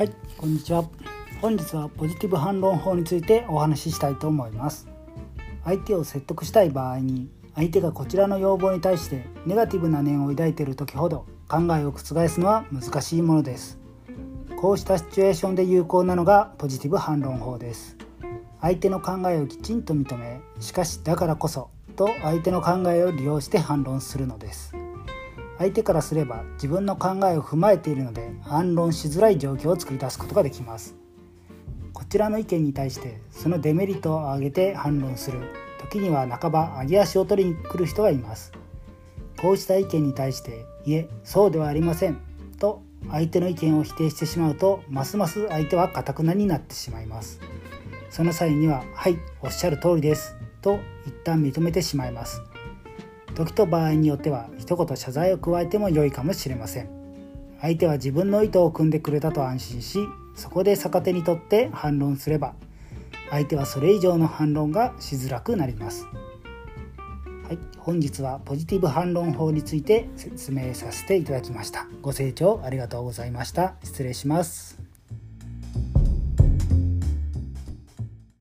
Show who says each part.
Speaker 1: はいこんにちは。本日はポジティブ反論法についてお話ししたいと思います。相手を説得したい場合に相手がこちらの要望に対してネガティブな念を抱いている時ほど考えを覆すのは難しいものです。こうしたシチュエーションで有効なのがポジティブ反論法です。相手の考えをきちんと認めしかしだからこそと相手の考えを利用して反論するのです。相手からすれば自分の考えを踏まえているので反論しづらい状況を作り出すことができます。こちらの意見に対してそのデメリットを挙げて反論する。時には半ば上げ足を取りに来る人がいます。こうした意見に対して「いえそうではありません」と相手の意見を否定してしまうとますます相手はかたくなになってしまいます。その際には「はいおっしゃる通りです」と一旦認めてしまいます。時と場合によっては一言謝罪を加えても良いかもしれません。相手は自分の意図を組んでくれたと安心しそこで逆手にとって反論すれば相手はそれ以上の反論がしづらくなります。はい、本日はポジティブ反論法について説明させていただきました。ご清聴ありがとうございました。失礼します。